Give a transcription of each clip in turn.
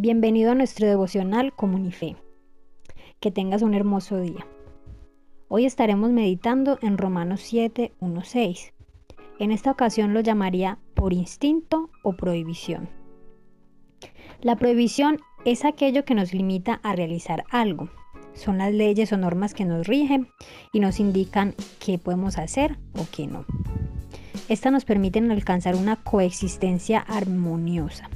Bienvenido a nuestro devocional Comunife. Que tengas un hermoso día. Hoy estaremos meditando en Romanos 7, 1, 6. En esta ocasión lo llamaría por instinto o prohibición. La prohibición es aquello que nos limita a realizar algo. Son las leyes o normas que nos rigen y nos indican qué podemos hacer o qué no. Estas nos permiten alcanzar una coexistencia armoniosa.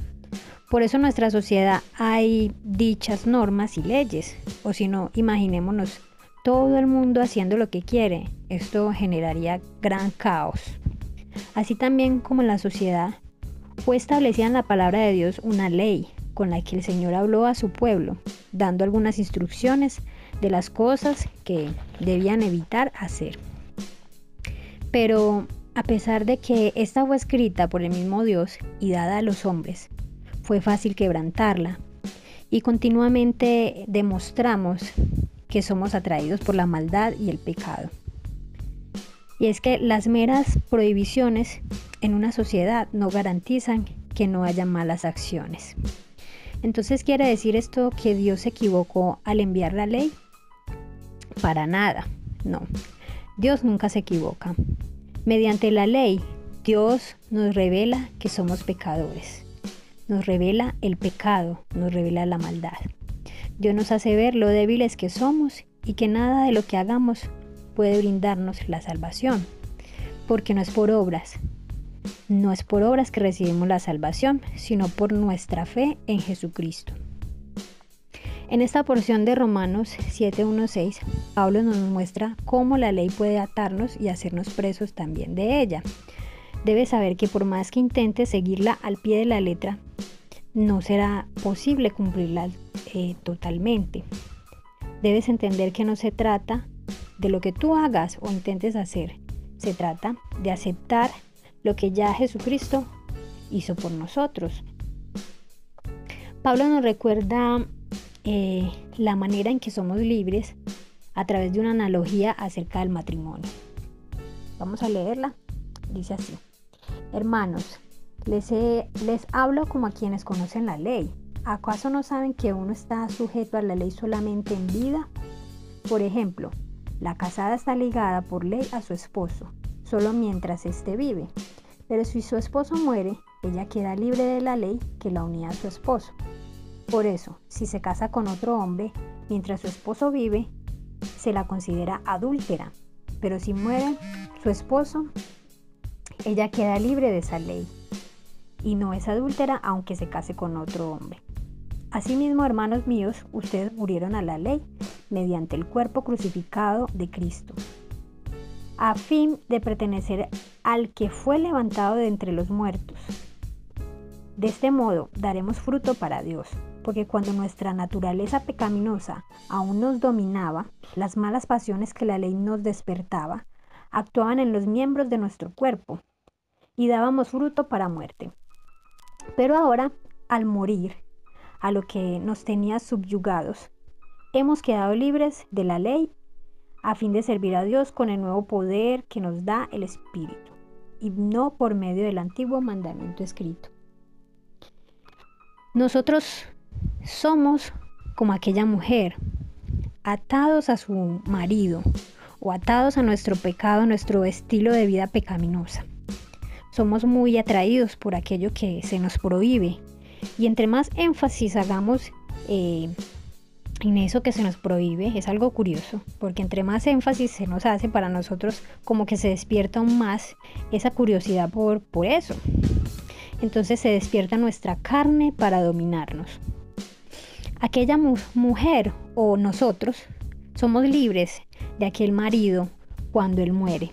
Por eso en nuestra sociedad hay dichas normas y leyes, o si no, imaginémonos todo el mundo haciendo lo que quiere. Esto generaría gran caos. Así también como en la sociedad fue establecida en la palabra de Dios una ley con la que el Señor habló a su pueblo, dando algunas instrucciones de las cosas que debían evitar hacer. Pero a pesar de que esta fue escrita por el mismo Dios y dada a los hombres, fue fácil quebrantarla y continuamente demostramos que somos atraídos por la maldad y el pecado. Y es que las meras prohibiciones en una sociedad no garantizan que no haya malas acciones. Entonces quiere decir esto que Dios se equivocó al enviar la ley? Para nada, no. Dios nunca se equivoca. Mediante la ley, Dios nos revela que somos pecadores nos revela el pecado, nos revela la maldad. Dios nos hace ver lo débiles que somos y que nada de lo que hagamos puede brindarnos la salvación, porque no es por obras. No es por obras que recibimos la salvación, sino por nuestra fe en Jesucristo. En esta porción de Romanos 7.1.6, Pablo nos muestra cómo la ley puede atarnos y hacernos presos también de ella. Debes saber que por más que intentes seguirla al pie de la letra, no será posible cumplirla eh, totalmente. Debes entender que no se trata de lo que tú hagas o intentes hacer, se trata de aceptar lo que ya Jesucristo hizo por nosotros. Pablo nos recuerda eh, la manera en que somos libres a través de una analogía acerca del matrimonio. Vamos a leerla. Dice así. Hermanos, les, hablo como a quienes conocen la ley. ¿Acaso no saben que uno está sujeto a la ley solamente en vida? Por ejemplo, la casada está ligada por ley a su esposo, solo mientras éste vive. Pero si su esposo muere, ella queda libre de la ley que la unía a su esposo. Por eso, si se casa con otro hombre mientras su esposo vive, se la considera adúltera. Pero si muere su esposo, ella queda libre de esa ley y no es adúltera aunque se case con otro hombre. Asimismo, hermanos míos, ustedes murieron a la ley mediante el cuerpo crucificado de Cristo, a fin de pertenecer al que fue levantado de entre los muertos. De este modo daremos fruto para Dios, porque cuando nuestra naturaleza pecaminosa aún nos dominaba, las malas pasiones que la ley nos despertaba actuaban en los miembros de nuestro cuerpo y dábamos fruto para muerte. Pero ahora, al morir, a lo que nos tenía subyugados, hemos quedado libres de la ley a fin de servir a Dios con el nuevo poder que nos da el Espíritu, y no por medio del antiguo mandamiento escrito. Nosotros somos como aquella mujer, atados a su marido o atados a nuestro pecado, nuestro estilo de vida pecaminosa somos muy atraídos por aquello que se nos prohíbe. Y entre más énfasis hagamos eh, en eso que se nos prohíbe, es algo curioso, porque entre más énfasis se nos hace para nosotros, como que se despierta aún más esa curiosidad por, por eso. Entonces se despierta nuestra carne para dominarnos. Aquella mujer o nosotros somos libres de aquel marido cuando él muere.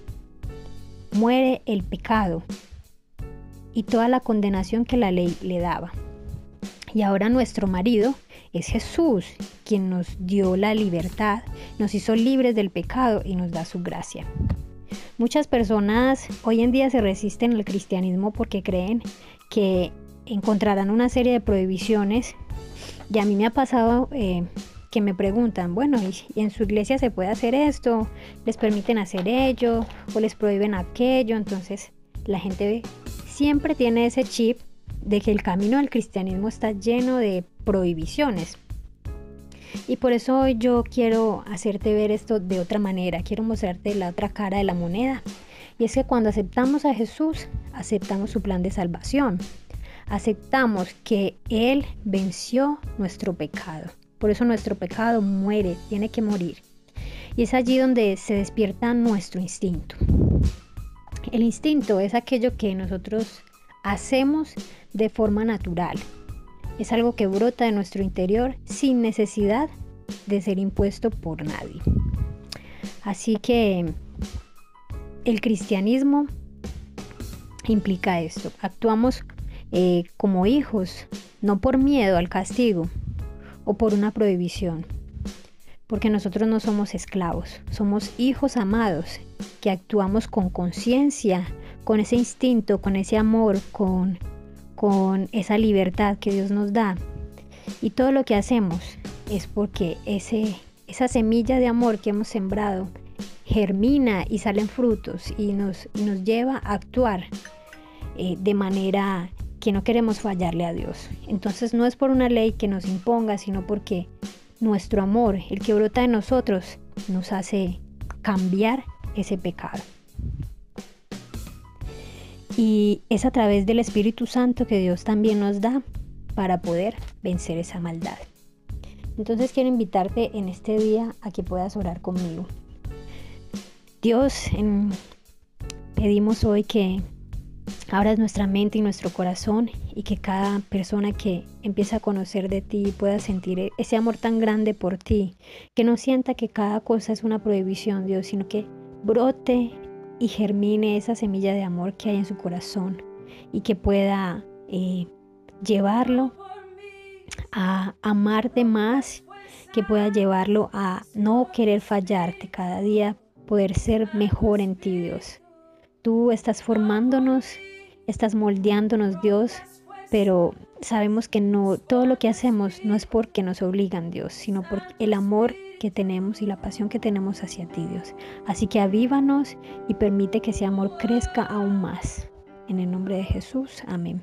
Muere el pecado, y toda la condenación que la ley le daba. Y ahora nuestro marido es Jesús, quien nos dio la libertad, nos hizo libres del pecado y nos da su gracia. Muchas personas hoy en día se resisten al cristianismo porque creen que encontrarán una serie de prohibiciones y a mí me ha pasado eh, que me preguntan, bueno, ¿y en su iglesia se puede hacer esto? ¿Les permiten hacer ello? ¿O les prohíben aquello? Entonces la gente siempre tiene ese chip de que el camino del cristianismo está lleno de prohibiciones. Y por eso yo quiero hacerte ver esto de otra manera, quiero mostrarte la otra cara de la moneda. Y es que cuando aceptamos a Jesús, aceptamos su plan de salvación. Aceptamos que Él venció nuestro pecado. Por eso nuestro pecado muere, tiene que morir. Y es allí donde se despierta nuestro instinto. El instinto es aquello que nosotros hacemos de forma natural. Es algo que brota de nuestro interior sin necesidad de ser impuesto por nadie. Así que el cristianismo implica esto. Actuamos eh, como hijos, no por miedo al castigo o por una prohibición, porque nosotros no somos esclavos, somos hijos amados que actuamos con conciencia, con ese instinto, con ese amor, con, con esa libertad que Dios nos da. Y todo lo que hacemos es porque ese, esa semilla de amor que hemos sembrado germina y salen frutos y nos, nos lleva a actuar eh, de manera que no queremos fallarle a Dios. Entonces no es por una ley que nos imponga, sino porque nuestro amor, el que brota en nosotros, nos hace cambiar ese pecado. Y es a través del Espíritu Santo que Dios también nos da para poder vencer esa maldad. Entonces quiero invitarte en este día a que puedas orar conmigo. Dios, pedimos hoy que abras nuestra mente y nuestro corazón y que cada persona que empieza a conocer de ti pueda sentir e-, ese amor tan grande por ti, que no sienta que cada cosa es una prohibición, Dios, sino que brote y germine esa semilla de amor que hay en su corazón y que pueda eh, llevarlo a amarte más, que pueda llevarlo a no querer fallarte cada día, poder ser mejor en ti, Dios. Tú estás formándonos estás moldeándonos, Dios, pero sabemos que no todo lo que hacemos no es porque nos obligan, Dios, sino por el amor que tenemos y la pasión que tenemos hacia ti, Dios. Así que avívanos y permite que ese amor crezca aún más. En el nombre de Jesús, amén.